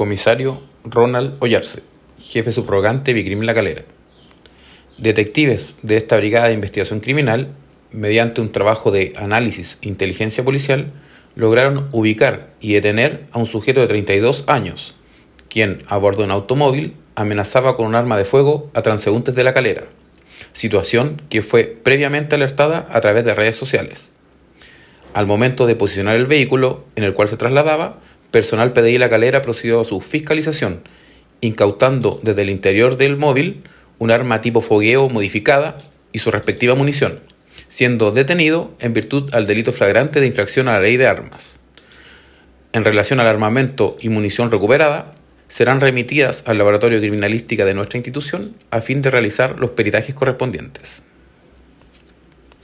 Comisario Ronald Ollarse, jefe subrogante Vicrim La Calera. Detectives de esta Brigada de Investigación Criminal, mediante un trabajo de análisis e inteligencia policial, lograron ubicar y detener a un sujeto de 32 años, quien, a bordo de un automóvil, amenazaba con un arma de fuego a transeúntes de La Calera, situación que fue previamente alertada a través de redes sociales. Al momento de posicionar el vehículo en el cual se trasladaba, personal PDI La Calera procedió a su fiscalización, incautando desde el interior del móvil un arma tipo fogueo modificada y su respectiva munición, siendo detenido en virtud al delito flagrante de infracción a la ley de armas. En relación al armamento y munición recuperada, serán remitidas al laboratorio criminalística de nuestra institución a fin de realizar los peritajes correspondientes.